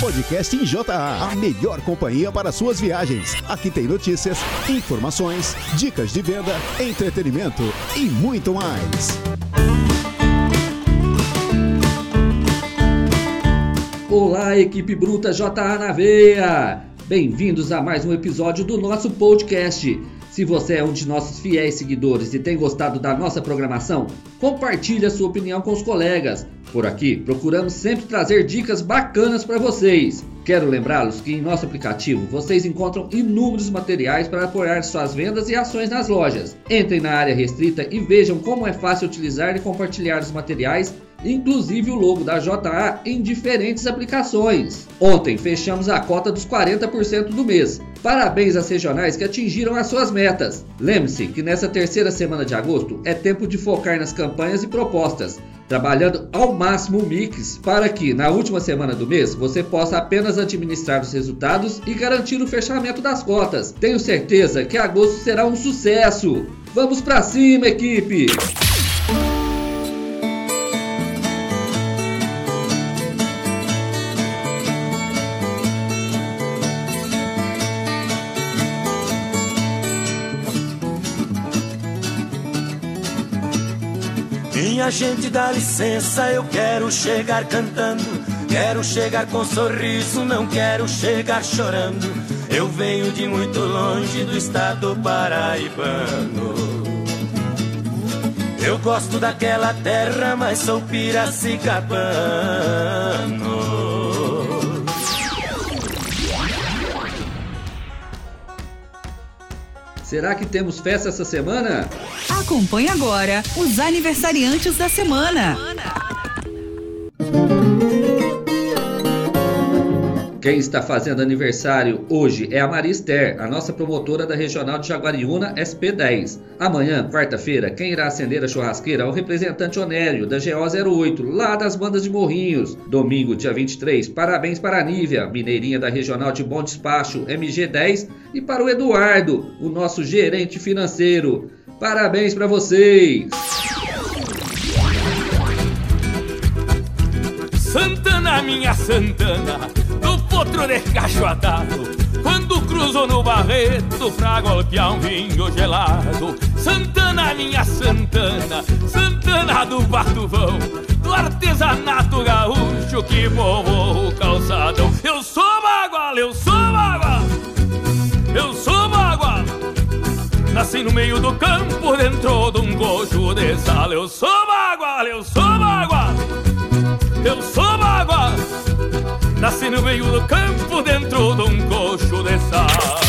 Podcast em JA, a melhor companhia para suas viagens. Aqui tem notícias, informações, dicas de venda, entretenimento e muito mais. Olá, equipe bruta JA na veia! Bem-vindos a mais um episódio do nosso podcast. Se você é um de nossos fiéis seguidores e tem gostado da nossa programação, compartilhe a sua opinião com os colegas. Por aqui, procuramos sempre trazer dicas bacanas para vocês. Quero lembrá-los que em nosso aplicativo vocês encontram inúmeros materiais para apoiar suas vendas e ações nas lojas. Entrem na área restrita e vejam como é fácil utilizar e compartilhar os materiais inclusive o logo da JA em diferentes aplicações. Ontem fechamos a cota dos 40% do mês. Parabéns às regionais que atingiram as suas metas. Lembre-se que nessa terceira semana de agosto é tempo de focar nas campanhas e propostas, trabalhando ao máximo o mix para que na última semana do mês você possa apenas administrar os resultados e garantir o fechamento das cotas. Tenho certeza que agosto será um sucesso. Vamos para cima, equipe! Gente, dá licença, eu quero chegar cantando. Quero chegar com sorriso, não quero chegar chorando. Eu venho de muito longe do estado paraibano. Eu gosto daquela terra, mas sou piracicabano. Será que temos festa essa semana? Acompanhe agora os aniversariantes da semana. Quem está fazendo aniversário hoje é a Maria Esther, a nossa promotora da Regional de Jaguariúna SP10. Amanhã, quarta-feira, quem irá acender a churrasqueira é o representante Onélio, da GO08, lá das bandas de Morrinhos. Domingo, dia 23, parabéns para a Nívia, mineirinha da Regional de Bom Despacho, MG10, e para o Eduardo, o nosso gerente financeiro. Parabéns para vocês! Santana, minha Santana, potro de cacho atado. Quando cruzo no barreto pra golpear um vinho gelado. Santana, minha Santana, Santana do Batuvão, do artesanato gaúcho que povoa o calçadão. Eu sou bagual, eu sou bagual, eu sou bagual. Nasci no meio do campo, dentro de um gojo de sala. Eu sou bagual, eu sou bagual. Eu sou Nasci no meio do campo Dentro de um coxo de sal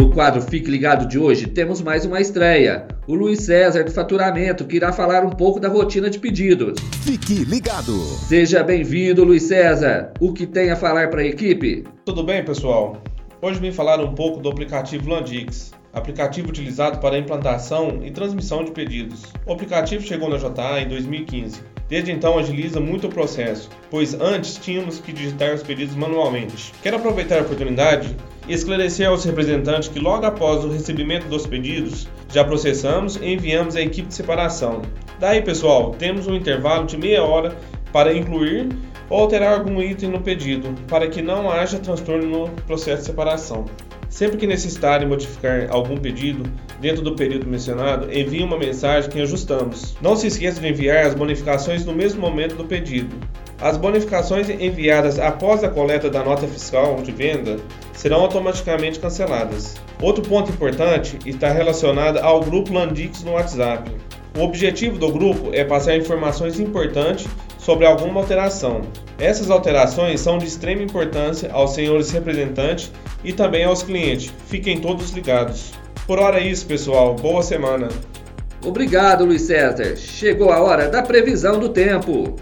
No quadro Fique Ligado de hoje, temos mais uma estreia. O Luiz César do Faturamento, que irá falar um pouco da rotina de pedidos. Fique ligado. Seja bem-vindo, Luiz César. O que tem a falar para a equipe? Tudo bem, pessoal? Hoje vim falar um pouco do aplicativo Landix, aplicativo utilizado para a implantação e transmissão de pedidos. O aplicativo chegou na JA em 2015. Desde então agiliza muito o processo, pois antes tínhamos que digitar os pedidos manualmente. Quero aproveitar a oportunidade e esclarecer aos representantes que logo após o recebimento dos pedidos, já processamos e enviamos à equipe de separação. Daí, pessoal, temos um intervalo de meia hora para incluir ou alterar algum item no pedido, para que não haja transtorno no processo de separação. Sempre que necessitarem modificar algum pedido dentro do período mencionado, envie uma mensagem que ajustamos. Não se esqueça de enviar as bonificações no mesmo momento do pedido. As bonificações enviadas após a coleta da nota fiscal de venda serão automaticamente canceladas. Outro ponto importante está relacionado ao grupo Landix no WhatsApp. O objetivo do grupo é passar informações importantes sobre alguma alteração. Essas alterações são de extrema importância aos senhores representantes e também aos clientes. Fiquem todos ligados. Por hora é isso, pessoal. Boa semana. Obrigado, Luiz César. Chegou a hora da previsão do tempo.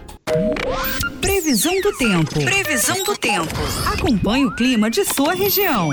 Previsão do tempo. Previsão do tempo. Acompanhe o clima de sua região.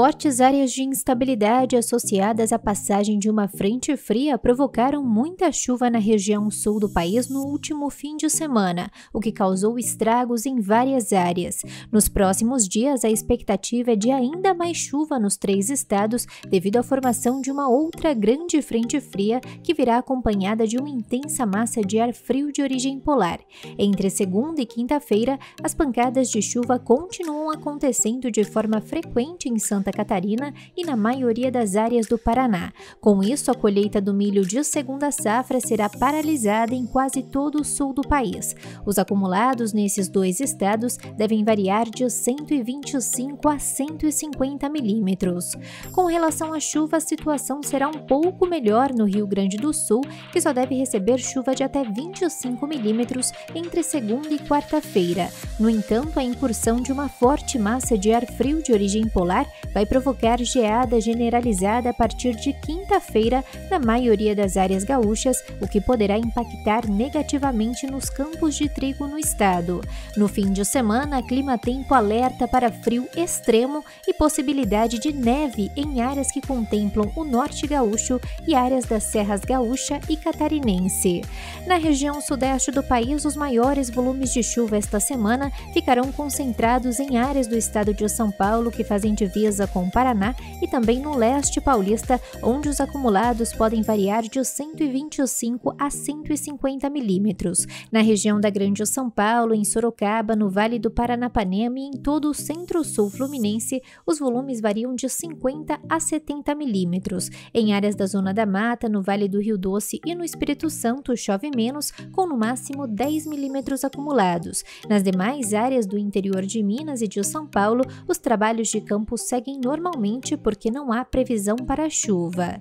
Fortes áreas de instabilidade associadas à passagem de uma frente fria provocaram muita chuva na região sul do país no último fim de semana, o que causou estragos em várias áreas. Nos próximos dias, a expectativa é de ainda mais chuva nos três estados devido à formação de uma outra grande frente fria que virá acompanhada de uma intensa massa de ar frio de origem polar. Entre segunda e quinta-feira, as pancadas de chuva continuam acontecendo de forma frequente em Santa Catarina e na maioria das áreas do Paraná. Com isso, a colheita do milho de segunda safra será paralisada em quase todo o sul do país. Os acumulados nesses dois estados devem variar de 125 a 150 milímetros. Com relação à chuva, a situação será um pouco melhor no Rio Grande do Sul, que só deve receber chuva de até 25 milímetros entre segunda e quarta-feira. No entanto, a incursão de uma forte massa de ar frio de origem polar vai provocar geada generalizada a partir de quinta-feira na maioria das áreas gaúchas, o que poderá impactar negativamente nos campos de trigo no estado. No fim de semana, clima tempo alerta para frio extremo e possibilidade de neve em áreas que contemplam o norte gaúcho e áreas das serras gaúcha e catarinense. Na região sudeste do país, os maiores volumes de chuva esta semana ficarão concentrados em áreas do estado de São Paulo que fazem divisa com o Paraná e também no leste paulista, onde os acumulados podem variar de 125 a 150 milímetros. Na região da Grande São Paulo, em Sorocaba, no Vale do Paranapanema e em todo o centro-sul fluminense, os volumes variam de 50 a 70 milímetros. Em áreas da Zona da Mata, no Vale do Rio Doce e no Espírito Santo, chove menos, com no máximo 10 milímetros acumulados. Nas demais áreas do interior de Minas e de São Paulo, os trabalhos de campo seguem normalmente porque não há previsão para chuva.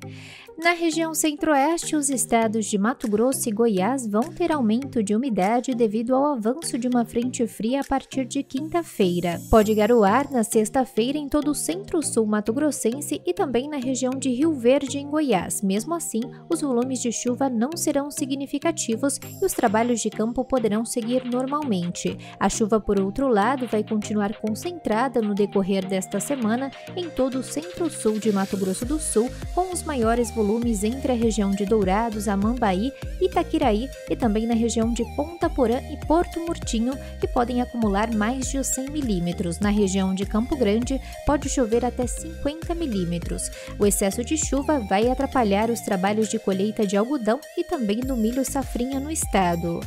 Na região centro-oeste, os estados de Mato Grosso e Goiás vão ter aumento de umidade devido ao avanço de uma frente fria a partir de quinta-feira. Pode garoar na sexta-feira em todo o centro-sul mato-grossense e também na região de Rio Verde, em Goiás. Mesmo assim, os volumes de chuva não serão significativos e os trabalhos de campo poderão seguir normalmente. A chuva, por outro lado, vai continuar concentrada no decorrer desta semana em todo o centro-sul de Mato Grosso do Sul, com os maiores volumes volumes entre a região de Dourados, Amambaí, Itaquiraí e também na região de Ponta Porã e Porto Murtinho, que podem acumular mais de 100 milímetros. Na região de Campo Grande, pode chover até 50 milímetros. O excesso de chuva vai atrapalhar os trabalhos de colheita de algodão e também do milho safrinha no estado.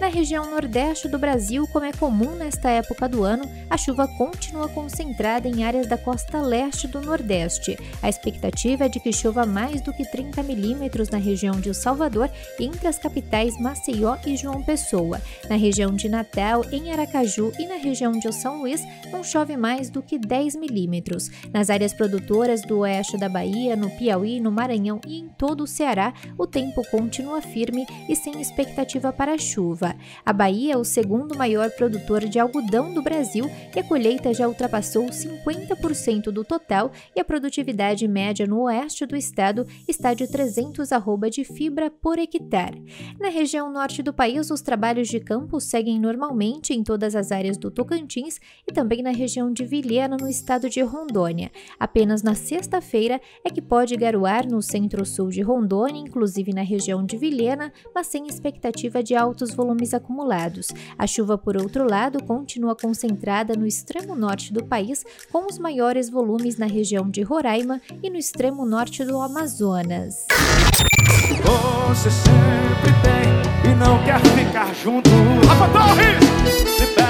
Na região nordeste do Brasil, como é comum nesta época do ano, a chuva continua concentrada em áreas da costa leste do Nordeste. A expectativa é de que chova mais do que 30 milímetros na região de Salvador, entre as capitais Maceió e João Pessoa. Na região de Natal, em Aracaju e na região de São Luís, não chove mais do que 10 milímetros. Nas áreas produtoras do oeste da Bahia, no Piauí, no Maranhão e em todo o Ceará, o tempo continua firme e sem expectativa para chuva. A Bahia é o segundo maior produtor de algodão do Brasil e a colheita já ultrapassou 50% do total e a produtividade média no oeste do estado está de 300 arroba de fibra por hectare. Na região norte do país, os trabalhos de campo seguem normalmente em todas as áreas do Tocantins e também na região de Vilhena, no estado de Rondônia. Apenas na sexta-feira é que pode garoar no centro-sul de Rondônia, inclusive na região de Vilhena, mas sem expectativa de altos volumes acumulados. A chuva, por outro lado, continua concentrada no extremo norte do país, com os maiores volumes na região de Roraima e no extremo norte do Amazonas. Você sempre tem e não quer ficar junto. Rafa Torres!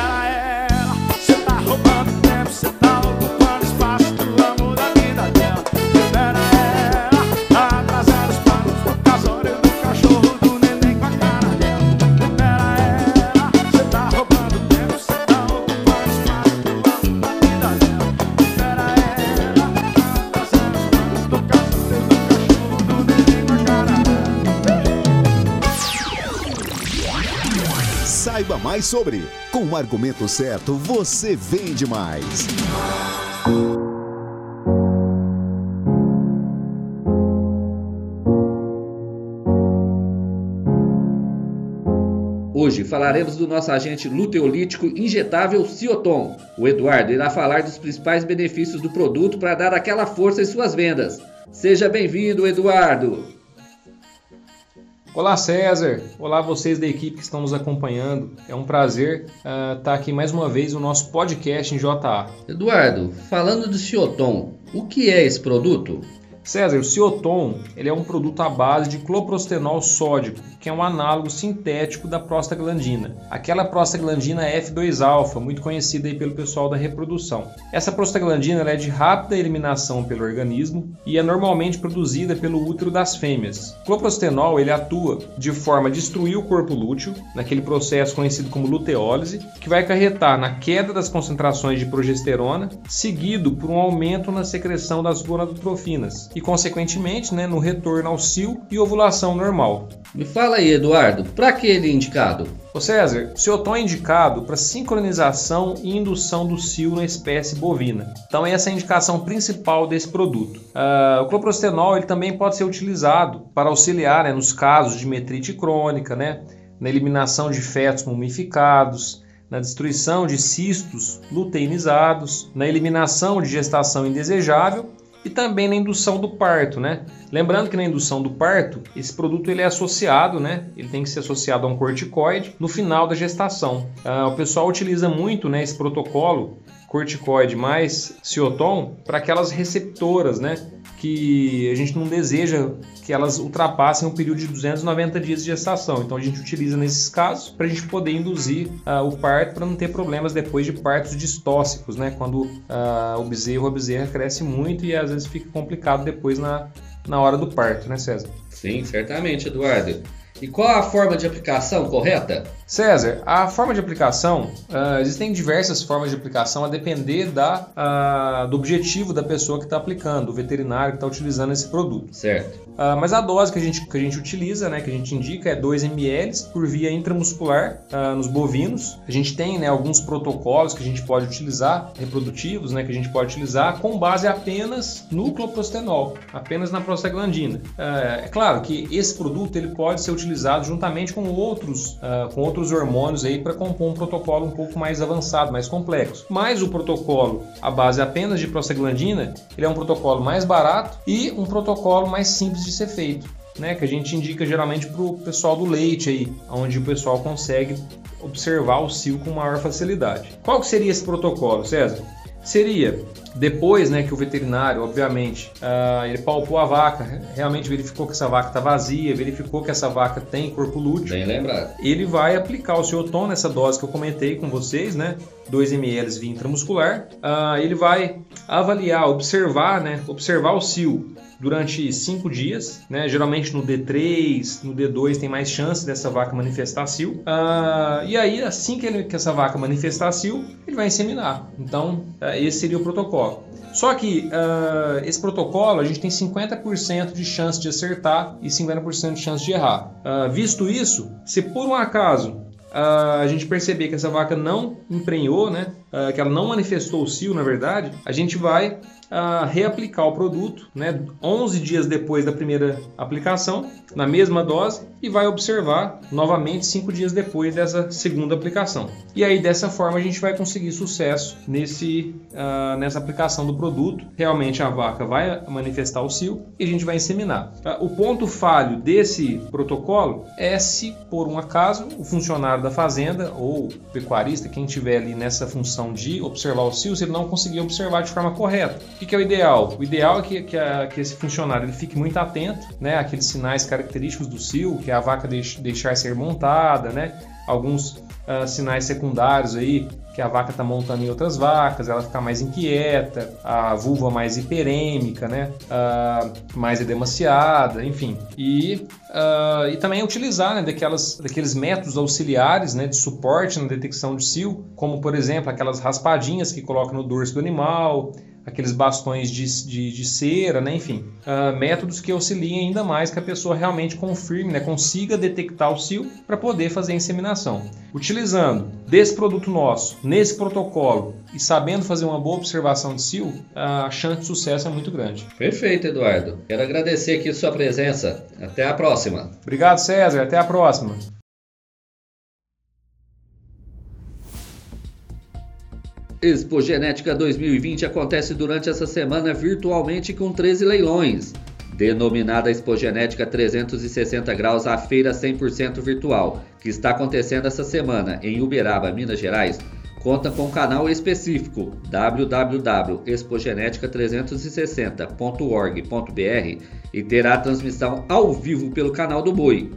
Mais sobre. Com o argumento certo, você vende mais. Hoje falaremos do nosso agente luteolítico injetável Cioton. O Eduardo irá falar dos principais benefícios do produto para dar aquela força em suas vendas. Seja bem-vindo, Eduardo! Olá César, olá vocês da equipe que estão nos acompanhando. É um prazer uh, estar aqui mais uma vez no nosso podcast em JA. Eduardo, falando do Cioton, o que é esse produto? César, o Cioton ele é um produto à base de cloprostenol sódico, que é um análogo sintético da prostaglandina, aquela prostaglandina F2-alfa, muito conhecida aí pelo pessoal da reprodução. Essa prostaglandina é de rápida eliminação pelo organismo e é normalmente produzida pelo útero das fêmeas. O cloprostenol ele atua de forma a destruir o corpo lúteo, naquele processo conhecido como luteólise, que vai acarretar na queda das concentrações de progesterona, seguido por um aumento na secreção das gonadotrofinas e, consequentemente, né, no retorno ao cio e ovulação normal. Me fala aí, Eduardo, para que ele é indicado? Ô César, o cioton é indicado para sincronização e indução do cio na espécie bovina. Então essa é a indicação principal desse produto. Uh, o cloprostenol ele também pode ser utilizado para auxiliar né, nos casos de metrite crônica, né, na eliminação de fetos mumificados, na destruição de cistos luteinizados, na eliminação de gestação indesejável e também na indução do parto, né? Lembrando que na indução do parto, esse produto ele é associado, né? Ele tem que ser associado a um corticoide no final da gestação. Ah, o pessoal utiliza muito, né, esse protocolo corticoide mais cioton para aquelas receptoras, né? Que a gente não deseja que elas ultrapassem o período de 290 dias de gestação. Então a gente utiliza nesses casos para a gente poder induzir uh, o parto para não ter problemas depois de partos distóxicos, né? Quando uh, o bezerro ou a bezerra cresce muito e às vezes fica complicado depois na, na hora do parto, né, César? Sim, certamente, Eduardo. E qual a forma de aplicação correta? César, a forma de aplicação, uh, existem diversas formas de aplicação a depender da, uh, do objetivo da pessoa que está aplicando, o veterinário que está utilizando esse produto. Certo. Uh, mas a dose que a, gente, que a gente utiliza, né, que a gente indica, é 2 ml por via intramuscular nos bovinos. A gente tem né, alguns protocolos que a gente pode utilizar, reprodutivos, né, que a gente pode utilizar com base apenas no cloprostenol, apenas na prostaglandina. é claro que esse produto ele pode ser utilizado juntamente com outros, com outros outros hormônios aí para compor um protocolo um pouco mais avançado, mais complexo. Mas o protocolo à base apenas de prostaglandina, ele é um protocolo mais barato e um protocolo mais simples de ser feito. Né, que a gente indica geralmente para o pessoal do leite aí, onde o pessoal consegue observar o cio com maior facilidade. Qual que seria esse protocolo, César? Seria depois né, que o veterinário, obviamente, uh, ele palpou a vaca, realmente verificou que essa vaca está vazia, verificou que essa vaca tem corpo lúteo. Bem lembrado. Ele vai aplicar o cioton nessa dose que eu comentei com vocês, né? 2 ml via intramuscular. Uh, ele vai avaliar, observar, né? Observar o cio durante cinco dias, né? Geralmente no D3, no D2 tem mais chance dessa vaca manifestar cio. Uh, e aí, assim que, ele, que, essa vaca manifestar cio, ele vai inseminar. Então, uh, esse seria o protocolo. Só que uh, esse protocolo a gente tem 50% de chance de acertar e 50% de chance de errar. visto isso, se por um acaso a gente perceber que essa vaca não emprenhou, né, que ela não manifestou o cio, na verdade, a gente vai reaplicar o produto, né, 11 dias depois da primeira aplicação, na mesma dose, e vai observar novamente 5 dias depois dessa segunda aplicação. E aí dessa forma a gente vai conseguir sucesso nesse, uh, nessa aplicação do produto. Realmente a vaca vai manifestar o cio e a gente vai inseminar. Uh, o ponto falho desse protocolo é se por um acaso o funcionário da fazenda ou pecuarista, quem tiver ali nessa função de observar o cio, se ele não conseguir observar de forma correta que, que é o ideal? O ideal é que, que, a, que, esse funcionário ele fique muito atento, né? Aqueles sinais característicos do cio, que é a vaca deix, deixar ser montada, né? Alguns uh, sinais secundários aí, que a vaca está montando em outras vacas, ela fica mais inquieta, a vulva mais hiperêmica, né? Uh, mais edemaciada, enfim. E, uh, e também utilizar né, daquelas, daqueles métodos auxiliares né, de suporte na detecção de cio, como por exemplo aquelas raspadinhas que coloca no dorso do animal, aqueles bastões de, de, de cera, né? enfim, uh, métodos que auxiliem ainda mais que a pessoa realmente confirme, né? consiga detectar o cio para poder fazer a inseminação. Utilizando desse produto nosso, nesse protocolo e sabendo fazer uma boa observação de cio, a chance de sucesso é muito grande. Perfeito, Eduardo. Quero agradecer aqui a sua presença. Até a próxima. Obrigado, César. Até a próxima. Expo Genética 2020 acontece durante essa semana virtualmente com 13 leilões. Denominada Expo Genética 360 Graus, a feira 100% virtual, que está acontecendo essa semana em Uberaba, Minas Gerais, conta com um canal específico www.expogenética360.org.br e terá transmissão ao vivo pelo canal do Boi.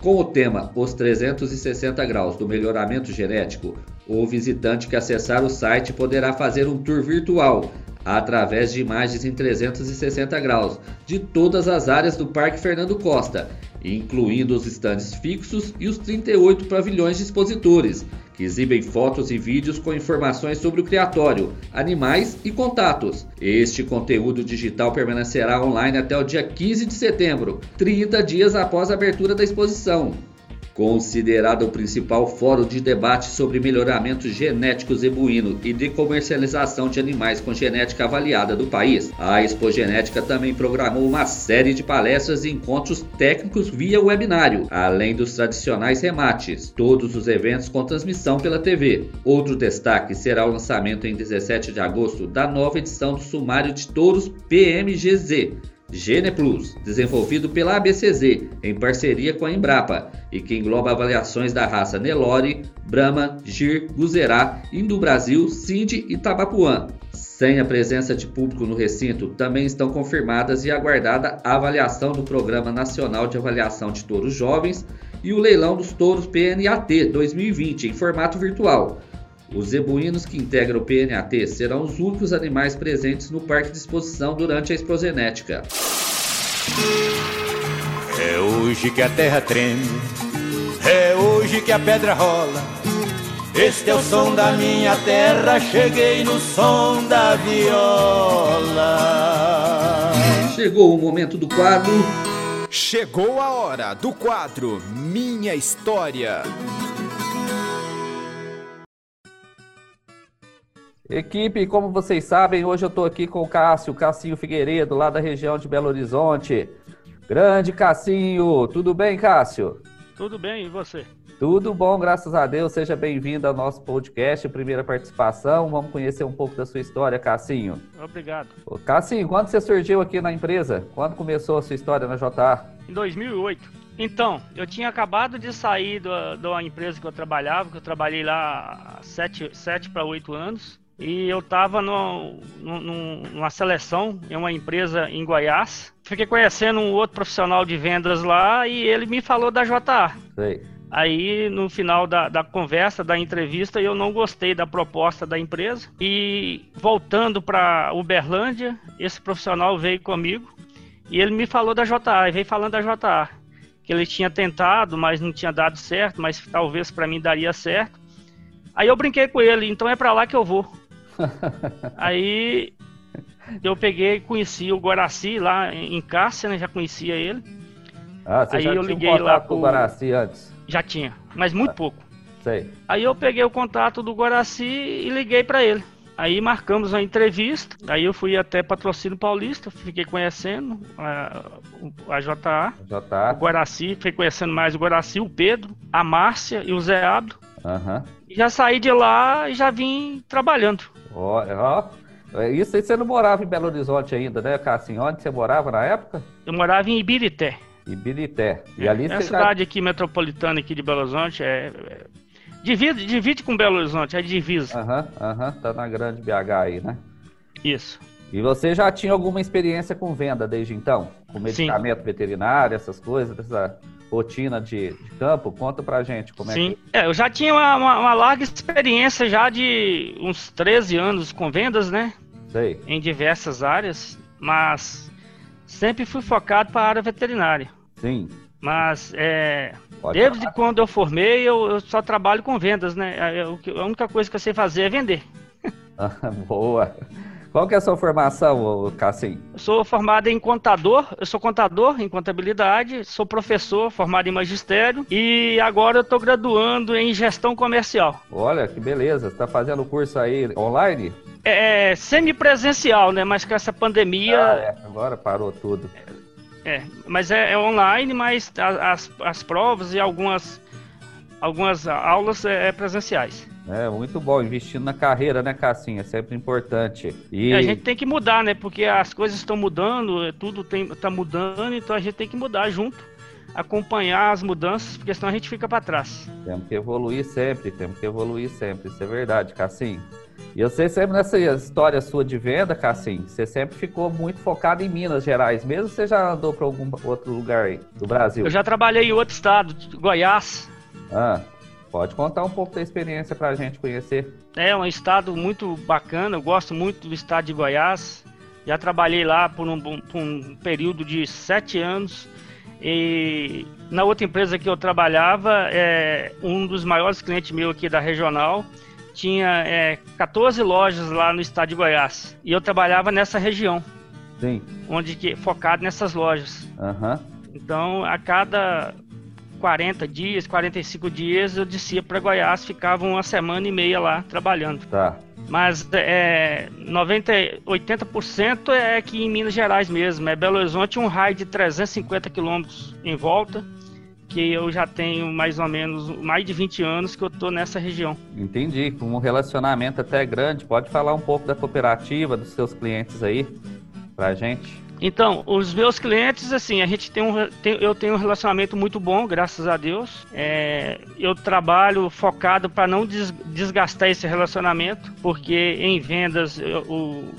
Com o tema Os 360 Graus do Melhoramento Genético, o visitante que acessar o site poderá fazer um tour virtual através de imagens em 360 graus de todas as áreas do Parque Fernando Costa, incluindo os estandes fixos e os 38 pavilhões de expositores, que exibem fotos e vídeos com informações sobre o criatório, animais e contatos. Este conteúdo digital permanecerá online até o dia 15 de setembro, 30 dias após a abertura da exposição. Considerado o principal fórum de debate sobre melhoramento genético zebuíno e de comercialização de animais com genética avaliada do país, a Expo Genética também programou uma série de palestras e encontros técnicos via webinário, além dos tradicionais remates, todos os eventos com transmissão pela TV. Outro destaque será o lançamento em 17 de agosto da nova edição do Sumário de Touros PMGZ, Gene Plus, desenvolvido pela ABCZ em parceria com a Embrapa e que engloba avaliações da raça Nelore, Brahma, Gir, Guzerá, Indo Brasil, Cindy e Tabapuã. Sem a presença de público no recinto, também estão confirmadas e aguardada a avaliação do Programa Nacional de Avaliação de Touros Jovens e o leilão dos touros PNAT 2020 em formato virtual. Os zebuínos que integram o PNAT serão os únicos animais presentes no parque de exposição durante a expogenética. É hoje que a terra treme, é hoje que a pedra rola. Este é o som da minha terra, cheguei no som da viola. Chegou o momento do quadro. Chegou a hora do quadro Minha História. Equipe, como vocês sabem, hoje eu estou aqui com o Cássio, Cassinho Figueiredo, lá da região de Belo Horizonte. Grande Cassinho, tudo bem, Cássio? Tudo bem, e você? Tudo bom, graças a Deus. Seja bem-vindo ao nosso podcast, primeira participação. Vamos conhecer um pouco da sua história, Cassinho. Obrigado. Ô, Cassinho, quando você surgiu aqui na empresa? Quando começou a sua história na JA? Em 2008. Então, eu tinha acabado de sair da, da empresa que eu trabalhava, que eu trabalhei lá há 7 para 8 anos. E eu estava numa seleção em uma empresa em Goiás. Fiquei conhecendo um outro profissional de vendas lá e ele me falou da JA. Sei. Aí, no final da, da, conversa, da entrevista, eu não gostei da proposta da empresa. E voltando para Uberlândia, esse profissional veio comigo e ele me falou da JA, e veio falando da JA. Que ele tinha tentado, mas não tinha dado certo, mas talvez para mim daria certo. Aí eu brinquei com ele, então é para lá que eu vou. Aí eu peguei e conheci o Guaraci lá em Cássia, né? Já conhecia ele. Ah, você Aí já eu tinha liguei um contato lá com o Guaraci antes? Já tinha, mas muito Ah. pouco. Sei. Aí eu peguei o contato do Guaraci e liguei para ele. Aí marcamos a entrevista. Aí eu fui até Patrocínio Paulista, fiquei conhecendo a, o- a JA. O JA. Guaraci, fiquei conhecendo mais o Guaraci, o Pedro, a Márcia e o Zé Abdo. Aham. E Já saí de lá e já vim trabalhando. Ó, ó. É Isso aí você não morava em Belo Horizonte ainda, né, Cassinho? Onde você morava na época? Eu morava em Ibirité. Em Birité. E ali é você já... cidade aqui metropolitana aqui de Belo Horizonte. É, é- divide, divide com Belo Horizonte, é divisa. Aham, aham, tá na grande BH aí, né? Isso. E você já tinha alguma experiência com venda desde então? Com medicamento veterinário, essas coisas, essa rotina de, de campo? Conta pra gente como Sim. é É, eu já tinha uma, uma- uma larga experiência já de uns 13 anos com vendas, né? que... Sei. Em diversas áreas, mas sempre fui focado para a área veterinária. Sim. Mas é, Pode desde falar. quando eu formei, eu, eu só trabalho com vendas, né? É, o que- A única coisa que eu sei fazer é vender. Boa. Qual que é a sua formação, Cassim? Eu sou formado em contador, eu sou contador em contabilidade, sou professor formado em magistério e agora eu estou graduando em gestão comercial. Olha, que beleza. Você tá fazendo o curso aí online? É semipresencial, né? Mas com essa pandemia, Ah, é. Agora parou tudo. é, mas é, é online, mas as, as provas e algumas, algumas aulas é, é presenciais. É, muito bom. Investindo na carreira, né, Cassinha? É sempre importante. E... a gente tem que mudar, né? Porque as coisas estão mudando, é, tudo está mudando, então a gente tem que mudar junto, acompanhar as mudanças, porque senão a gente fica para trás. Temos que evoluir sempre, temos que evoluir sempre. Isso é verdade, Cassinha. E eu sei sempre nessa história sua de venda, Cassim, você sempre ficou muito focado em Minas Gerais, mesmo você já andou para algum outro lugar aí do Brasil? Eu já trabalhei em outro estado, Goiás. Ah, pode contar um pouco da experiência para a gente conhecer. É um estado muito bacana, eu gosto muito do estado de Goiás. Já trabalhei lá por um, por um período de sete anos. E na outra empresa que eu trabalhava, é um dos maiores clientes meu aqui da regional tinha é, 14 lojas lá no estado de Goiás. E eu trabalhava nessa região. Sim. Onde que, focado nessas lojas. Uhum. Então, a cada 40 dias, 45 dias, eu descia para Goiás, ficava uma semana e meia lá trabalhando. Tá. Mas é, 90, 80% é aqui em Minas Gerais mesmo. É Belo Horizonte, um raio de 350 quilômetros em volta que eu já tenho mais ou menos mais de 20 anos que eu estou nessa região. Entendi, com um relacionamento até grande. Pode falar um pouco da cooperativa, dos seus clientes aí, para gente? Então, os meus clientes, assim, a gente tem um, tem, eu tenho um relacionamento muito bom, graças a Deus. É, eu trabalho focado para não des, desgastar esse relacionamento, porque em vendas eu, o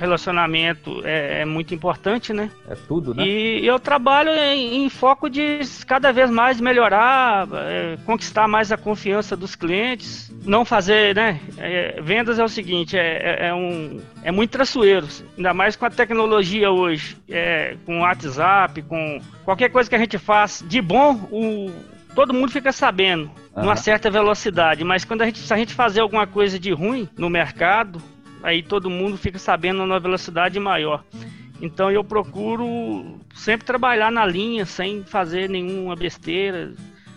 relacionamento é, é, muito importante, né? É tudo, né? E eu trabalho em, em foco de cada vez mais melhorar, é, conquistar mais a confiança dos clientes, não fazer, né? É, vendas é o seguinte, é, é, é um é muito traçoeiro, ainda mais com a tecnologia hoje, é, com o WhatsApp, com qualquer coisa que a gente faz de bom, o todo mundo fica sabendo, uhum. numa certa velocidade, mas quando a gente, se a gente fazer alguma coisa de ruim no mercado, aí todo mundo fica sabendo numa velocidade maior. Então eu procuro sempre trabalhar na linha sem fazer nenhuma besteira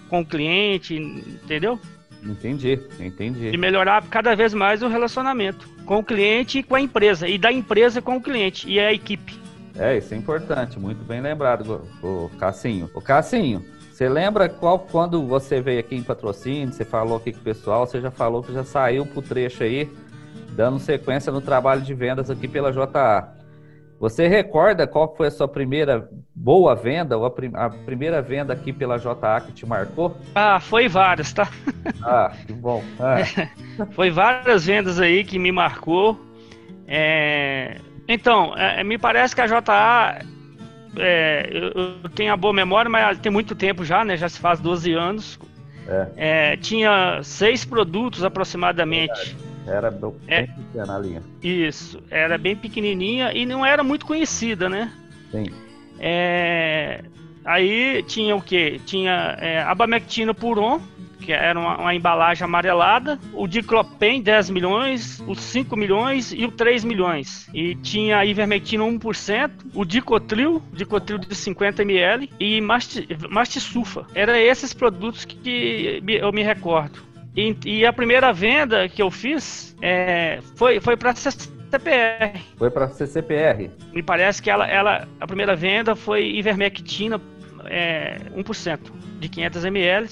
com o cliente, entendeu? Entendi, entendi. E melhorar cada vez mais o relacionamento com o cliente e com a empresa, e da empresa com o cliente e a equipe. É, isso é importante, muito bem lembrado, o Cassinho. O Cassinho, você lembra qual quando você veio aqui em patrocínio, você falou aqui com o pessoal, você já falou que já saiu pro trecho aí dando sequência no trabalho de vendas aqui pela JA. Você recorda qual foi a sua primeira boa venda, ou a, prim a, primeira venda aqui pela JA que te marcou? Ah, foi várias, tá? Ah, que bom. É. foi várias vendas aí que me marcou. É... Então, é, me parece que a JA, é, eu, eu, tenho a boa memória, mas tem muito tempo já, né? Já se faz 12 anos. É. é. tinha seis produtos aproximadamente. Verdade era bem é, pequena a linha. Isso, era bem pequenininha e não era muito conhecida, né? Sim. É, aí tinha o que? Tinha é, abamectina puron, que era uma, uma, embalagem amarelada, o diclopen 10 milhões, os 5 milhões e o 3 milhões. E tinha a ivermectina 1%, o dicotril, dicotril de 50 ml e mastisulfa. Eram esses produtos que eu me recordo. E, e, a primeira venda que eu fiz é, foi, foi para CCPR. Foi para CCPR. Me parece que ela, ela, a primeira venda foi ivermectina é, 1% de 500 ml.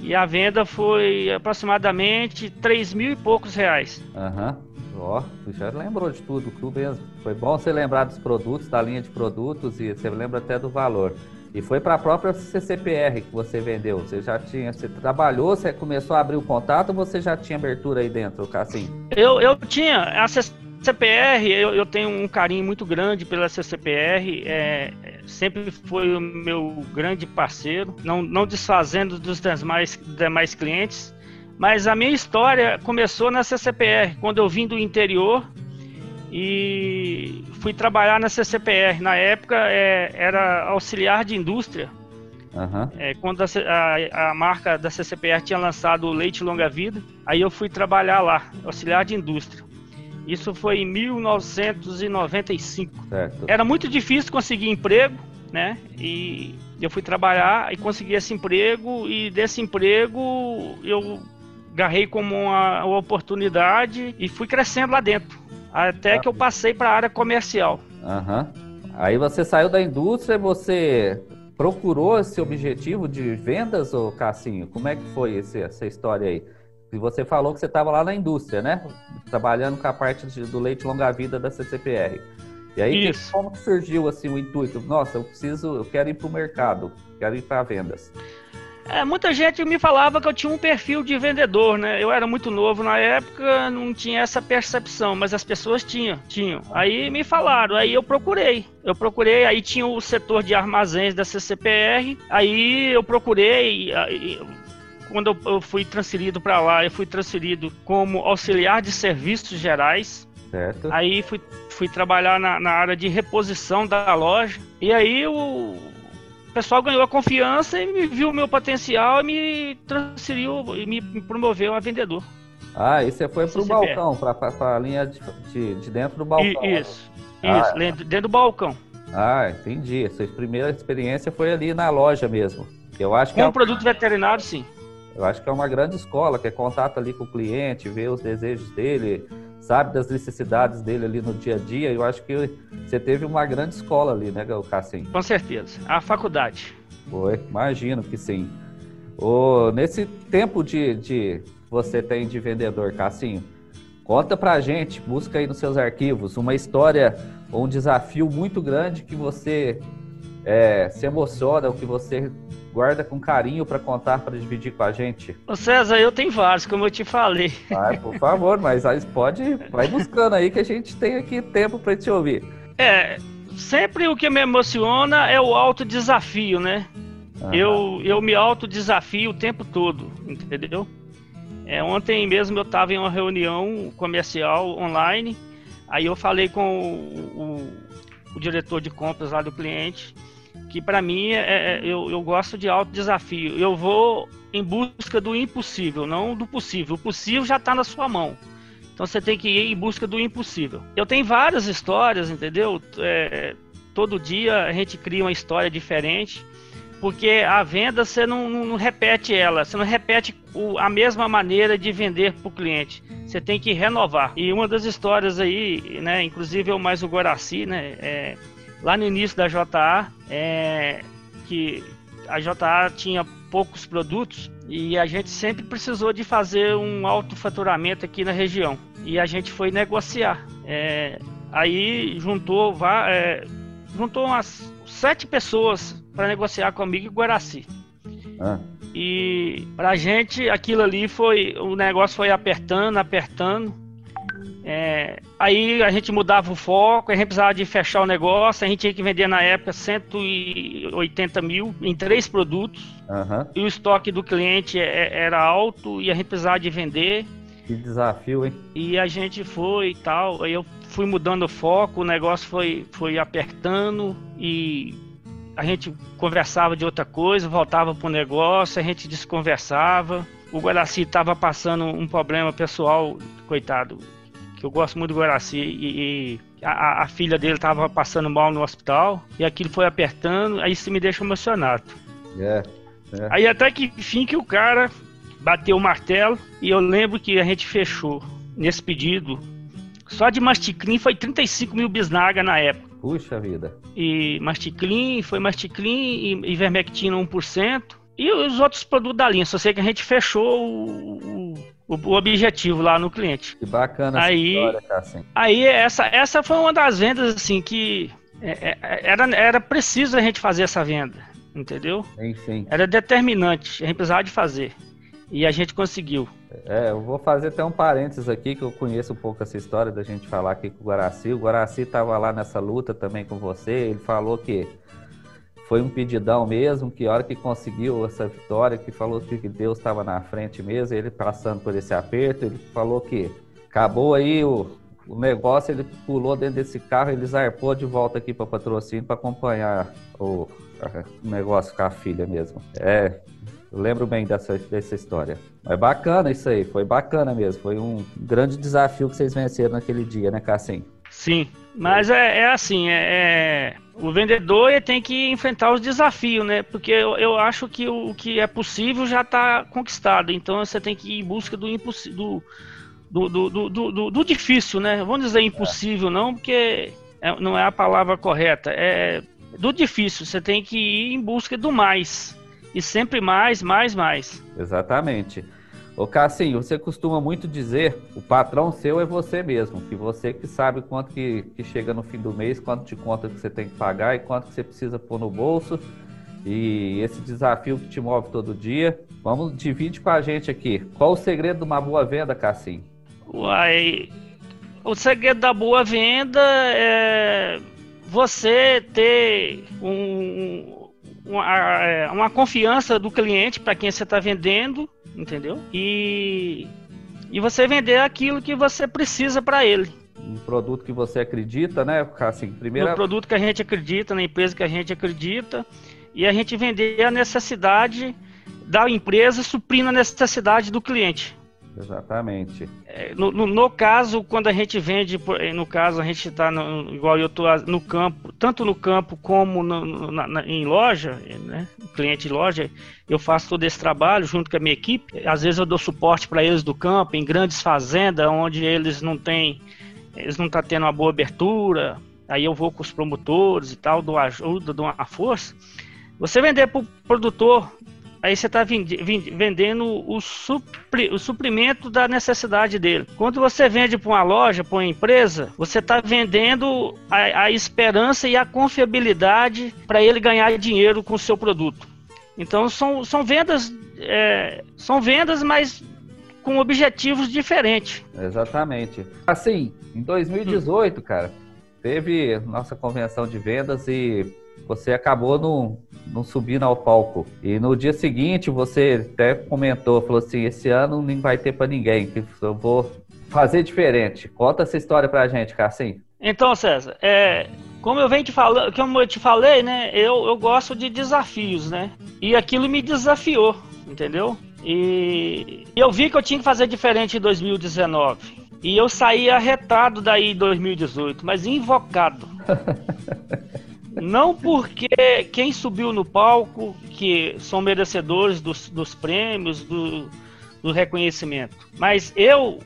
E a venda foi aproximadamente 3 mil e poucos reais. Aham. Uhum. Ó, oh, já lembrou de tudo, tudo mesmo. Foi bom você lembrar dos produtos, da linha de produtos e você lembra até do valor. E foi para a própria CCPR que você vendeu. Você já tinha, você trabalhou, você começou a abrir o contato ou você já tinha abertura aí dentro, Cassim? Eu, eu tinha. A CCPR, eu, eu tenho um carinho muito grande pela CCPR. É, sempre foi o meu grande parceiro, não, não desfazendo dos demais, demais clientes. Mas a minha história começou na CCPR, quando eu vim do interior e fui trabalhar na CCPR. Na época é, era auxiliar de indústria. Uhum. É, quando a, a, a, marca da CCPR tinha lançado o leite longa vida, aí eu fui trabalhar lá, auxiliar de indústria. Isso foi em 1995. Certo. Era muito difícil conseguir emprego, né? E eu fui trabalhar e consegui esse emprego e desse emprego eu garrei como uma, uma oportunidade e fui crescendo lá dentro. Até que eu passei para a área comercial. Aham. Aí você saiu da indústria, você procurou esse objetivo de vendas, ou Cassinho? Como é que foi esse, essa história aí? E você falou que você estava lá na indústria, né? Trabalhando com a parte de, do leite longa-vida da CCPR. E aí, Isso. como que surgiu assim o intuito? Nossa, eu preciso, eu quero ir para o mercado, quero ir para vendas. É, muita gente me falava que eu tinha um perfil de vendedor, né? Eu era muito novo na época, não tinha essa percepção, mas as pessoas tinham, tinham. Aí me falaram, aí eu procurei. Eu procurei, aí tinha o setor de armazéns da CCPR, aí eu procurei, aí, quando eu fui transferido para lá, eu fui transferido como auxiliar de serviços gerais. Certo. Aí fui, fui trabalhar na, na área de reposição da loja. E aí o, o pessoal ganhou a confiança e me viu o meu potencial e me transferiu e me promoveu a vendedor. Ah, e você foi para o balcão, para a linha de, de, de, dentro do balcão. I, isso, ah, isso, dentro do balcão. Ah, entendi. Sua primeira experiência foi ali na loja mesmo. Eu acho que Com é... produto veterinário, sim. Eu acho que é uma grande escola, que é contato ali com o cliente, ver os desejos dele, sabe das necessidades dele ali no dia a dia. Eu acho que você teve uma grande escola ali, né, Cassim? Com certeza. A faculdade. Foi, imagino que sim. O, nesse tempo de, de você tem de vendedor, Cassinho, conta pra gente, busca aí nos seus arquivos uma história ou um desafio muito grande que você é, se emociona, o que você guarda com carinho para contar, para dividir com a gente? Ô César, eu tenho vários, como eu te falei. Ah, por favor, mas aí pode, vai buscando aí que a gente tem aqui tempo para te ouvir. É, sempre o que me emociona é o alto desafio, né? Eu, eu me auto desafio o tempo todo, entendeu? É, ontem mesmo eu estava em uma reunião comercial online, aí eu falei com o, o, o diretor de compras lá do cliente que para mim é, é, eu, eu gosto de alto desafio. Eu vou em busca do impossível, não do possível. O possível já está na sua mão. Então você tem que ir em busca do impossível. Eu tenho várias histórias, entendeu? É, todo dia a gente cria uma história diferente, porque a venda você não, não, repete ela, você não repete o, a mesma maneira de vender para o cliente. Você tem que renovar. E uma das histórias aí, né, inclusive eu mais o Guaraci, né, é, lá no início da JA, é, que a JA tinha poucos produtos e a gente sempre precisou de fazer um alto faturamento aqui na região. E a gente foi negociar. É, aí juntou, é, juntou umas sete pessoas para negociar comigo e Guaraci. Ah. E pra gente aquilo ali foi. O negócio foi apertando, apertando. É, aí a gente mudava o foco, a gente precisava de fechar o negócio, a gente tinha que vender na época 180 mil em três produtos. Uhum. E o estoque do cliente é, é, era alto e a gente precisava de vender. Que desafio, hein? E a gente foi e tal. Aí eu fui mudando o foco, o negócio foi, foi apertando e a gente conversava de outra coisa, voltava para o negócio, a gente desconversava. O Guaraci estava passando um problema pessoal, coitado que eu gosto muito do Guaraci, e, e a, a, filha dele estava passando mal no hospital, e aquilo foi apertando, aí isso me deixa emocionado. É, é. Aí até que enfim que o cara bateu o martelo, e eu lembro que a gente fechou nesse pedido. Só de Masticlin foi 35 mil bisnaga na época. Puxa vida. E Masticlin, foi Masticlin e Ivermectina 1%. E os outros produtos da linha. Só sei que a gente fechou o, o, o objetivo lá no cliente. Que bacana aí, essa história, assim. Aí essa, essa foi uma das vendas assim que é, é, era, era preciso a gente fazer essa venda, entendeu? Enfim. Era determinante, a gente precisava de fazer. E a gente conseguiu. É, eu vou fazer até um parênteses aqui, que eu conheço um pouco essa história da gente falar aqui com o Guaraci. O Guaraci estava lá nessa luta também com você, ele falou que foi um pedidão mesmo, que a hora que conseguiu essa vitória, que falou que Deus estava na frente mesmo, ele passando por esse aperto, ele falou que acabou aí o, o negócio, ele pulou dentro desse carro, ele zarpou de volta aqui para patrocínio para acompanhar o, o, negócio com a filha mesmo. É, lembro bem dessa, dessa história. É bacana isso aí, foi bacana mesmo, foi um grande desafio que vocês venceram naquele dia, né, Cassim? Sim, mas é, é assim, é, é o vendedor tem que enfrentar os desafios, né? Porque eu, eu acho que o, o que é possível já está conquistado. Então você tem que ir em busca do impossível. Do, do, do, do, do, difícil, né? Vamos dizer impossível, não, porque é, não é a palavra correta. É do difícil. Você tem que ir em busca do mais. E sempre mais, mais, mais. Exatamente. Ô Cassinho, você costuma muito dizer, o patrão seu é você mesmo, que você que sabe quanto que, que chega no fim do mês, quanto de conta que você tem que pagar e quanto que você precisa pôr no bolso. E esse desafio que te move todo dia. Vamos, divide com a gente aqui. Qual o segredo de uma boa venda, Cassinho? Uai, o segredo da boa venda é você ter um, uma, é, uma confiança do cliente para quem você está vendendo, entendeu? E, e você vender aquilo que você precisa para ele. Um produto que você acredita, né, assim, primeiro. Um produto que a gente acredita, na empresa que a gente acredita, e a gente vender a necessidade da empresa suprindo a necessidade do cliente. Exatamente. É, no, no, no, caso, quando a gente vende, eh, no caso, a gente está igual eu estou no campo, tanto no campo como no, na, na, em loja, né? Cliente de loja, eu faço todo esse trabalho junto com a minha equipe. Às vezes eu dou suporte para eles do campo, em grandes fazendas, onde eles não têm, eles não estão tá tendo uma boa abertura. Aí eu vou com os promotores e tal, dou ajuda, dou uma força. Você vender para o produtor aí você está vendendo o, supri, o suprimento da necessidade dele. Quando você vende para uma loja, para uma empresa, você está vendendo a, a, esperança e a confiabilidade para ele ganhar dinheiro com o seu produto. Então são, são vendas, é, são vendas, mas com objetivos diferentes. Exatamente. Assim, em 2018, hum. cara, teve nossa convenção de vendas e você acabou não, não subindo ao palco. E no dia seguinte você até comentou, falou assim, esse ano nem vai ter para ninguém, que eu vou fazer diferente. Conta essa história pra gente, Cassim. Então, César, é, como eu venho te falando, como eu te falei, né, eu, eu gosto de desafios, né? E aquilo me desafiou, entendeu? E eu vi que eu tinha que fazer diferente em 2019. E eu saí arretado daí em 2018, mas invocado. Não porque quem subiu no palco, que são merecedores dos, dos prêmios, do, do reconhecimento. Mas eu,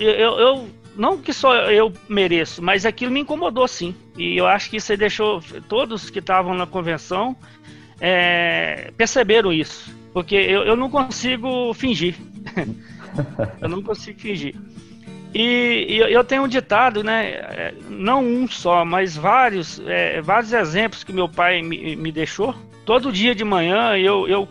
eu, eu, não que só eu mereço, mas aquilo me incomodou sim. E eu acho que você deixou todos que estavam na convenção é, perceberam isso. Porque eu, eu não consigo fingir. eu não consigo fingir. E, e, eu tenho um ditado, né? É, não um só, mas vários, é, vários exemplos que meu pai me, me deixou. Todo dia de manhã eu, eu,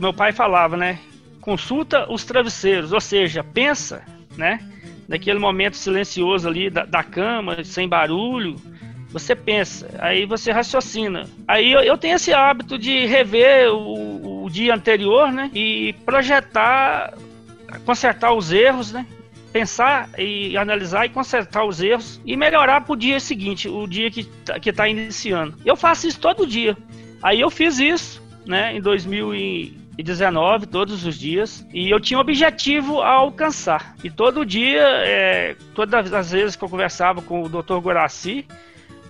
meu pai falava, né? Consulta os travesseiros, ou seja, pensa, né? Naquele momento silencioso ali da, da cama, sem barulho, você pensa, aí você raciocina. Aí eu, eu tenho esse hábito de rever o, o dia anterior, né? E projetar, consertar os erros, né? Pensar e analisar e consertar os erros e melhorar para o dia seguinte, o dia que tá, está iniciando. Eu faço isso todo dia. Aí eu fiz isso, né, em 2019, todos os dias, e eu tinha um objetivo a alcançar. E todo dia, é, todas as vezes que eu conversava com o Dr. Goraci,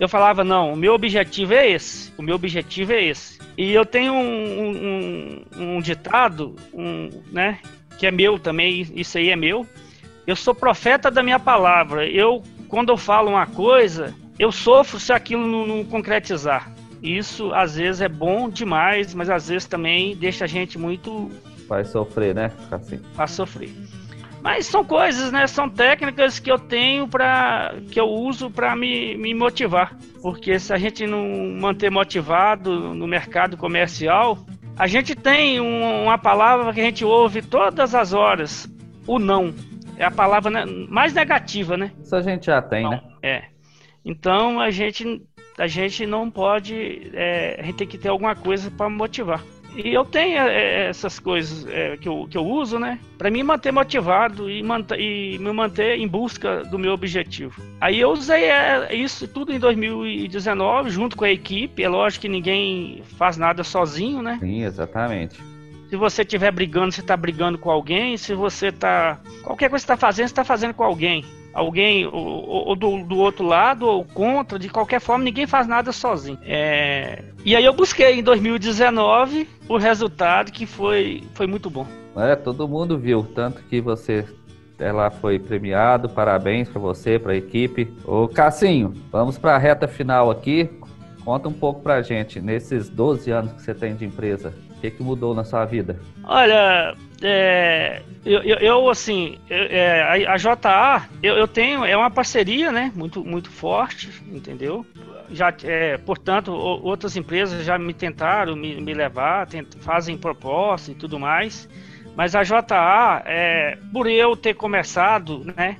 eu falava não, o meu objetivo é esse, o meu objetivo é esse. E eu tenho um, um, um ditado, um, né, que é meu também, isso aí é meu, eu sou profeta da minha palavra. Eu, quando eu falo uma coisa, eu sofro se aquilo não, não concretizar. Isso às vezes é bom demais, mas às vezes também deixa a gente muito. Vai sofrer, né? Assim. Vai sofrer. Mas são coisas, né? São técnicas que eu tenho para que eu uso para me, me motivar. Porque se a gente não manter motivado no mercado comercial, a gente tem um, uma palavra que a gente ouve todas as horas: o não é a palavra né, mais negativa, né? Isso a gente já tem, né? É. Então a gente a gente não pode, é, a gente tem que ter alguma coisa para motivar. E eu tenho é, essas coisas é, que, eu, que eu uso, né? Para me manter motivado e, manter, e me manter em busca do meu objetivo. Aí eu usei é, isso tudo em 2019, junto com a equipe. É lógico que ninguém faz nada sozinho, né? Sim, exatamente. Se você estiver brigando, você está brigando com alguém. Se você está. Qualquer coisa que você está fazendo, você está fazendo com alguém. Alguém, ou, ou do, do, outro lado, ou contra, de qualquer forma, ninguém faz nada sozinho. É... E aí eu busquei em 2019 o resultado que foi, foi muito bom. É, todo mundo viu, tanto que você ela foi premiado, parabéns para você, para a equipe. Ô Cassinho, vamos para a reta final aqui. Conta um pouco para a gente, nesses 12 anos que você tem de empresa, que, que mudou na sua vida? Olha, é, eu, eu, eu, assim, é, a, a, JA, eu, eu, tenho, é uma parceria, né, muito, muito forte, entendeu? Já, é, portanto, outras empresas já me tentaram me, me levar, tent, fazem proposta e tudo mais, mas a JA, é, por eu ter começado, né,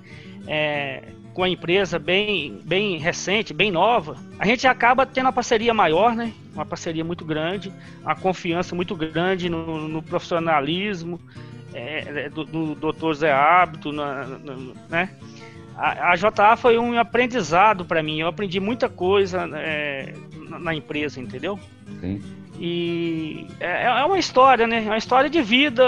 é, com a empresa bem, bem recente, bem nova, a gente acaba tendo uma parceria maior, né? Uma parceria muito grande, uma confiança muito grande no, no profissionalismo é, é do, do Dr. Zé Hábito, na, na, né? A, a JA foi um aprendizado para mim. Eu aprendi muita coisa é, na, na, empresa, entendeu? Sim. E é, é uma história, né? É uma história de vida.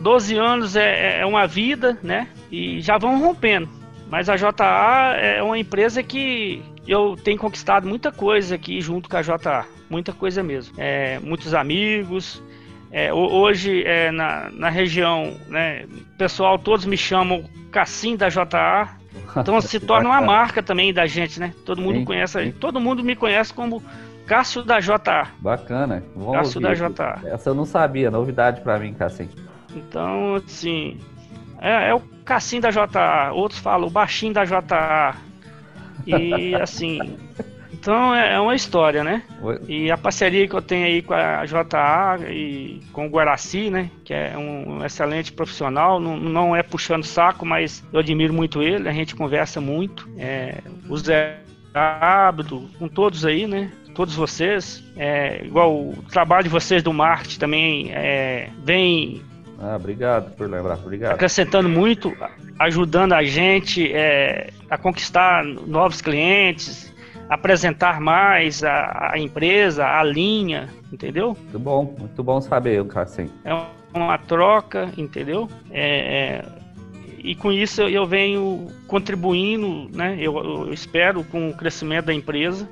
12 anos é, é uma vida, né? E já vão rompendo mas a JA é uma empresa que eu tenho conquistado muita coisa aqui junto com a JA. Muita coisa mesmo. É, muitos amigos. É, hoje, é, na, na região, né, pessoal todos me chamam Cassim da JA. Então se torna uma marca também da gente, né? Todo mundo sim, conhece, sim. todo mundo me conhece como Cássio da JA. Bacana. Vamos Cássio da JA. Essa eu não sabia, novidade para mim, Cassim. Então, assim, é, é o Cassim da JA, outros falam o Baixinho da JA. E assim. Então é, é uma história, né? E a parceria que eu tenho aí com a JA e com o Guaraci, né? Que é um excelente profissional, não, não é puxando saco, mas eu admiro muito ele, a gente conversa muito. É, o Zé Ábido, com todos aí, né? Todos vocês. É, igual o trabalho de vocês do marketing também é, vem ah, obrigado por lembrar, obrigado. Acrescentando muito, ajudando a gente é, a conquistar novos clientes, apresentar mais a, a, empresa, a linha, entendeu? Muito bom, muito bom saber, Cassim. É uma troca, entendeu? É, é, e com isso eu venho contribuindo, né? Eu, eu espero com o crescimento da empresa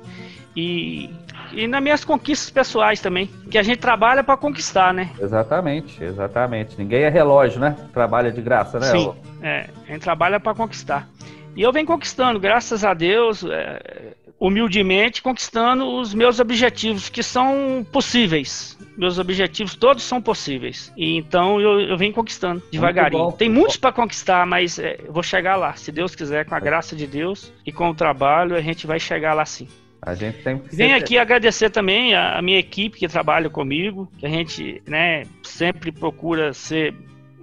e e nas minhas conquistas pessoais também, que a gente trabalha para conquistar, né? Exatamente, exatamente. Ninguém é relógio, né? Trabalha de graça, né? Sim, é, a gente trabalha para conquistar. E eu venho conquistando, graças a Deus, é, humildemente, conquistando os meus objetivos, que são possíveis. Meus objetivos todos são possíveis. E então eu, eu venho conquistando devagarinho. Muito Tem muitos para conquistar, mas é, vou chegar lá. Se Deus quiser, com a graça de Deus e com o trabalho, a gente vai chegar lá sim. A gente Venho aqui agradecer também a, minha equipe que trabalha comigo, que a gente né, sempre procura ser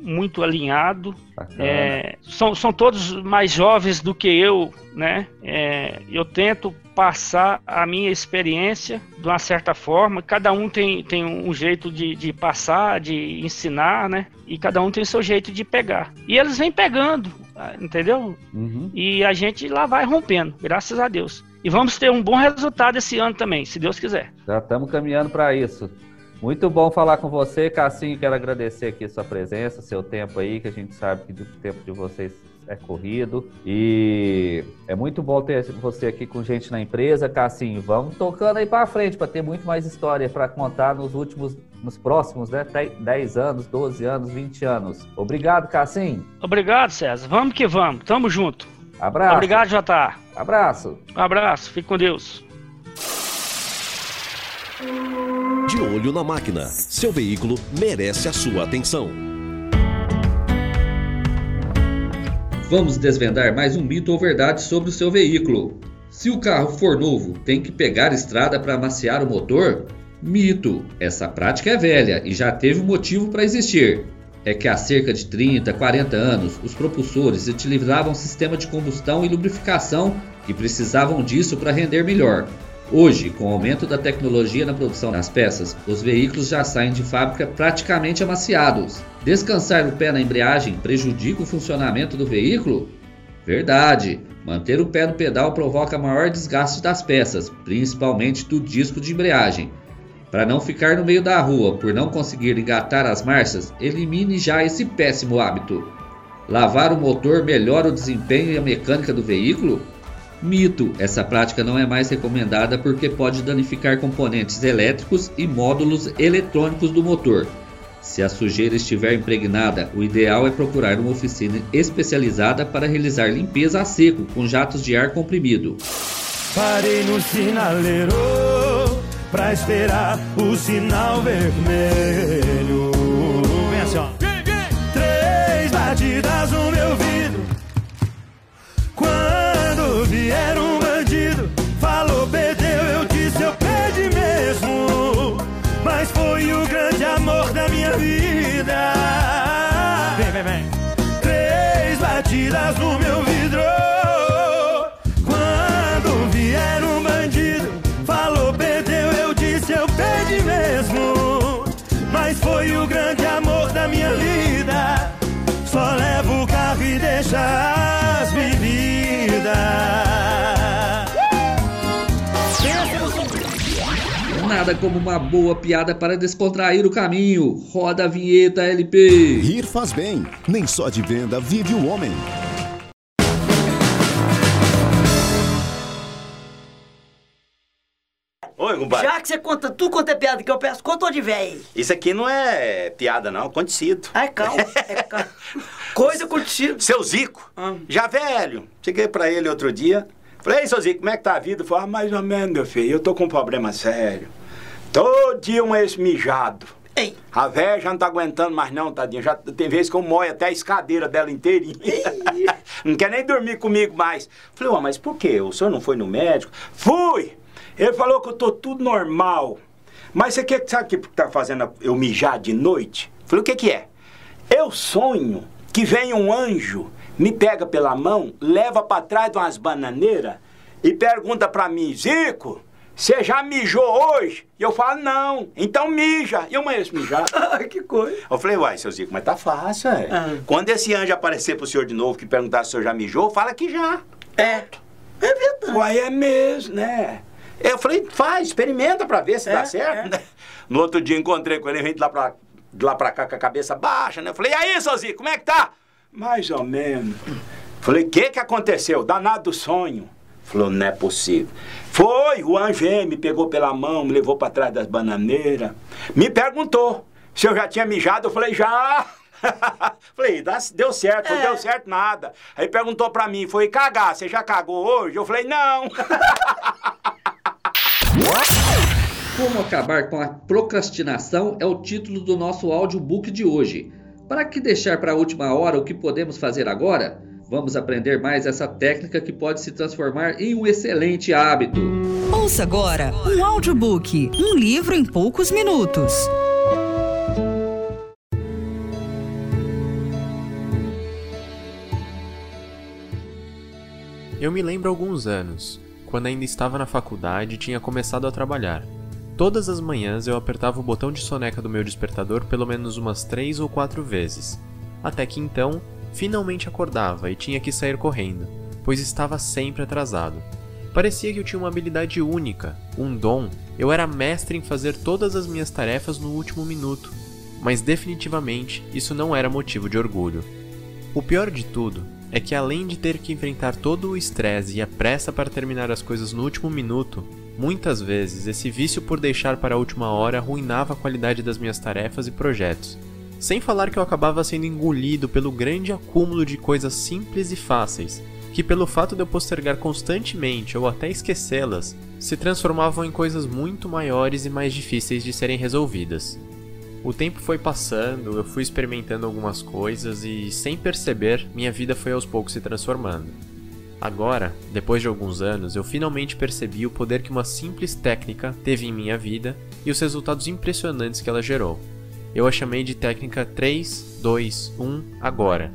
muito alinhado. É, são, são todos mais jovens do que eu, né? É, eu tento passar a minha experiência de uma certa forma. Cada um tem, tem um jeito de, de passar, de ensinar, né? E cada um tem o seu jeito de pegar. E eles vêm pegando, entendeu? Uhum. E a gente lá vai rompendo, graças a Deus. E vamos ter um bom resultado esse ano também, se Deus quiser. Já estamos caminhando para isso. Muito bom falar com você, Cassinho. Quero agradecer aqui sua presença, seu tempo aí, que a gente sabe que o tempo de vocês é corrido. E é muito bom ter você aqui com gente na empresa, Cassinho. Vamos tocando aí para frente para ter muito mais história para contar nos últimos, nos próximos, né? 10 anos, 12 anos, 20 anos. Obrigado, Cassinho. Obrigado, César. Vamos que vamos. Tamo junto. Abraço. Obrigado, Jota. Abraço. Um abraço. Fique com Deus. De olho na máquina. Seu veículo merece a sua atenção. Vamos desvendar mais um mito ou verdade sobre o seu veículo. Se o carro for novo, tem que pegar estrada para amaciar o motor? Mito. Essa prática é velha e já teve um motivo para existir é que há cerca de 30, 40 anos, os propulsores utilizavam sistema de combustão e lubrificação e precisavam disso para render melhor. Hoje, com o aumento da tecnologia na produção das peças, os veículos já saem de fábrica praticamente amaciados. Descansar o pé na embreagem prejudica o funcionamento do veículo? Verdade! Manter o pé no pedal provoca maior desgaste das peças, principalmente do disco de embreagem. Para não ficar no meio da rua por não conseguir engatar as marchas, elimine já esse péssimo hábito. Lavar o motor melhora o desempenho e a mecânica do veículo? Mito: essa prática não é mais recomendada porque pode danificar componentes elétricos e módulos eletrônicos do motor. Se a sujeira estiver impregnada, o ideal é procurar uma oficina especializada para realizar limpeza a seco com jatos de ar comprimido. Parei no sinaleiro pra esperar o sinal vermelho. Nada como uma boa piada para descontrair o caminho. Roda a vinheta LP. Rir faz bem. Nem só de venda vive o homem. Oi, compadre. Já que você conta tudo quanto é piada que eu peço, conta de velho. Isso aqui não é piada, não. É acontecido. Ai, calma. É calma. Coisa acontecida. Seu Zico, já velho. Cheguei pra ele outro dia. Falei, ei, seu Zico, como é que tá a vida? Falei, ah, mais ou menos, meu filho. Eu tô com um problema sério. Todo dia um ex-mijado. Ei. A velha já não tá aguentando mais não, tadinha. Já tem vezes que eu moio até a escadeira dela inteirinha. não quer nem dormir comigo mais. Falei, mas por quê? O senhor não foi no médico? Fui! Ele falou que eu tô tudo normal. Mas você quer, sabe o que tá fazendo eu mijar de noite? Falei, o que que é? Eu sonho que vem um anjo, me pega pela mão, leva pra trás de umas bananeiras e pergunta pra mim, Zico, você já mijou hoje? E eu falo, não. Então mija. E eu amanheço mijar. que coisa. Eu falei, uai, seu Zico, mas tá fácil, é. Quando esse anjo aparecer pro senhor de novo que perguntar se o senhor já mijou, fala que já. É. É verdade. Uai, é mesmo, né? Eu falei, faz, experimenta pra ver se É, dá certo. né? No outro dia encontrei com ele, vem de lá pra, de lá pra cá com a cabeça baixa, né? Eu falei, e aí, seu Zico, como é que tá? Mais ou menos. Falei, o que que aconteceu? Danado do sonho. Falou, não é possível. Foi, o anjo me pegou pela mão, me levou pra trás das bananeiras. Me perguntou se eu já tinha mijado. Eu falei, já. falei, deu certo, não deu certo nada. Aí perguntou pra mim, foi cagar, você já cagou hoje? Eu falei, não. Como acabar com a procrastinação é o título do nosso audiobook de hoje. Para que deixar para a última hora o que podemos fazer agora? Vamos aprender mais essa técnica que pode se transformar em um excelente hábito. Ouça agora um audiobook, um livro em poucos minutos. Eu me lembro alguns anos, quando ainda estava na faculdade e tinha começado a trabalhar. Todas as manhãs eu apertava o botão de soneca do meu despertador pelo menos umas três ou quatro vezes. Até que então, finalmente acordava e tinha que sair correndo, pois estava sempre atrasado. Parecia que eu tinha uma habilidade única, um dom. Eu era mestre em fazer todas as minhas tarefas no último minuto. Mas definitivamente isso não era motivo de orgulho. O pior de tudo é que além de ter que enfrentar todo o estresse e a pressa para terminar as coisas no último minuto, muitas vezes esse vício por deixar para a última hora arruinava a qualidade das minhas tarefas e projetos. Sem falar que eu acabava sendo engolido pelo grande acúmulo de coisas simples e fáceis, que pelo fato de eu postergar constantemente ou até esquecê-las, se transformavam em coisas muito maiores e mais difíceis de serem resolvidas. O tempo foi passando, eu fui experimentando algumas coisas e, sem perceber, minha vida foi aos poucos se transformando. Agora, depois de alguns anos, eu finalmente percebi o poder que uma simples técnica teve em minha vida e os resultados impressionantes que ela gerou. Eu a chamei de técnica 3, 2, 1, agora.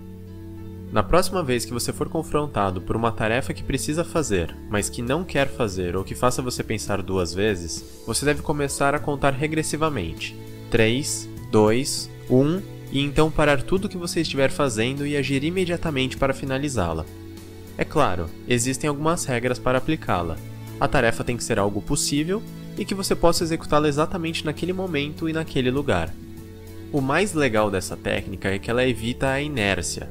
Na próxima vez que você for confrontado por uma tarefa que precisa fazer, mas que não quer fazer ou que faça você pensar duas vezes, você deve começar a contar regressivamente. 3, 2, 1 e então parar tudo o que você estiver fazendo e agir imediatamente para finalizá-la. É claro, existem algumas regras para aplicá-la. A tarefa tem que ser algo possível e que você possa executá-la exatamente naquele momento e naquele lugar. O mais legal dessa técnica é que ela evita a inércia.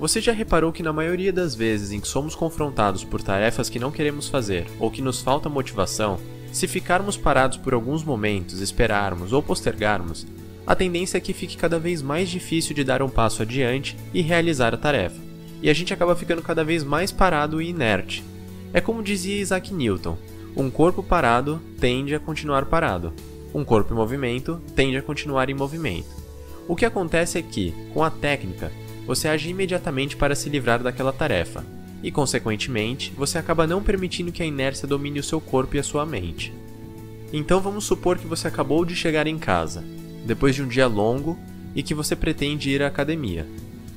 Você já reparou que na maioria das vezes em que somos confrontados por tarefas que não queremos fazer ou que nos falta motivação, se ficarmos parados por alguns momentos, esperarmos ou postergarmos, a tendência é que fique cada vez mais difícil de dar um passo adiante e realizar a tarefa, e a gente acaba ficando cada vez mais parado e inerte. É como dizia Isaac Newton: Um corpo parado tende a continuar parado. Um corpo em movimento tende a continuar em movimento. O que acontece é que, com a técnica, você age imediatamente para se livrar daquela tarefa, e, consequentemente, você acaba não permitindo que a inércia domine o seu corpo e a sua mente. Então vamos supor que você acabou de chegar em casa, depois de um dia longo, e que você pretende ir à academia.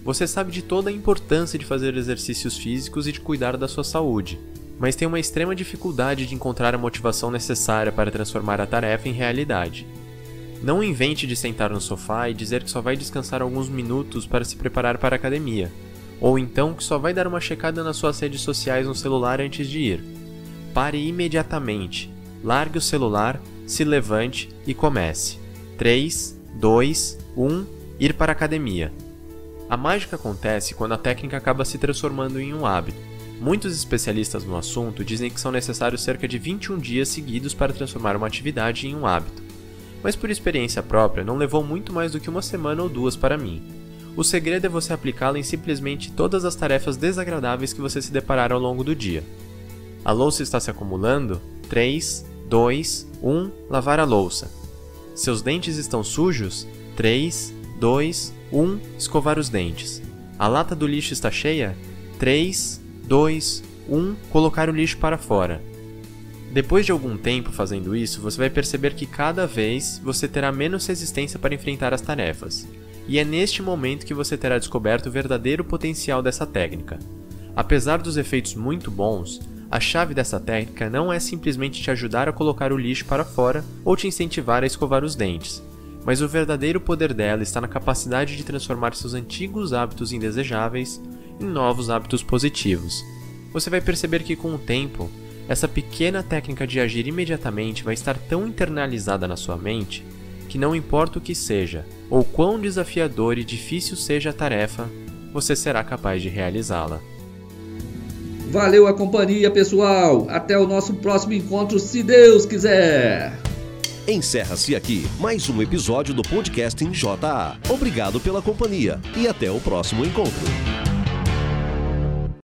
Você sabe de toda a importância de fazer exercícios físicos e de cuidar da sua saúde, mas tem uma extrema dificuldade de encontrar a motivação necessária para transformar a tarefa em realidade. Não invente de sentar no sofá e dizer que só vai descansar alguns minutos para se preparar para a academia, ou então que só vai dar uma checada nas suas redes sociais no celular antes de ir. Pare imediatamente, largue o celular, se levante e comece. 3, 2, 1, ir para a academia. A mágica acontece quando a técnica acaba se transformando em um hábito. Muitos especialistas no assunto dizem que são necessários cerca de 21 dias seguidos para transformar uma atividade em um hábito. Mas por experiência própria, não levou muito mais do que uma semana ou duas para mim. O segredo é você aplicá-la em simplesmente todas as tarefas desagradáveis que você se deparar ao longo do dia. A louça está se acumulando? 3, 2, 1, lavar a louça. Seus dentes estão sujos? 3, 2, 1, escovar os dentes. A lata do lixo está cheia? 3, 2, 1, colocar o lixo para fora. Depois de algum tempo fazendo isso, você vai perceber que cada vez você terá menos resistência para enfrentar as tarefas e é neste momento que você terá descoberto o verdadeiro potencial dessa técnica. Apesar dos efeitos muito bons, a chave dessa técnica não é simplesmente te ajudar a colocar o lixo para fora ou te incentivar a escovar os dentes, mas o verdadeiro poder dela está na capacidade de transformar seus antigos hábitos indesejáveis em novos hábitos positivos. Você vai perceber que com o tempo, essa pequena técnica de agir imediatamente vai estar tão internalizada na sua mente que não importa o que seja, ou quão desafiador e difícil seja a tarefa, você será capaz de realizá-la. Valeu a companhia, pessoal! Até o nosso próximo encontro, se Deus quiser! Encerra-se aqui mais um episódio do podcast em JA. Obrigado pela companhia e até o próximo encontro.